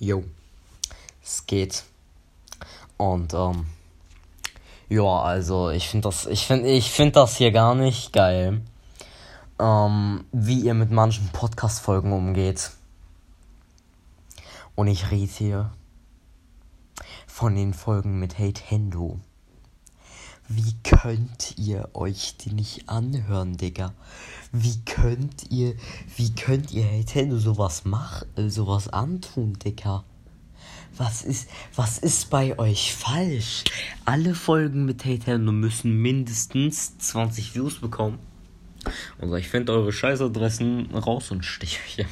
Jo, es geht. Und, ähm, ja, also ich finde das, ich finde, ich finde das hier gar nicht geil, ähm, wie ihr mit manchen Podcast-Folgen umgeht. Und ich rede hier von den Folgen mit Hate Hendo. Wie könnt ihr euch die nicht anhören, Digga? Wie könnt ihr, wie könnt ihr Nintendo sowas machen, äh, sowas antun, Digga? Was ist, was ist bei euch falsch? Alle Folgen mit Nintendo müssen mindestens 20 Views bekommen. Also ich finde eure Scheißadressen raus und stich euch.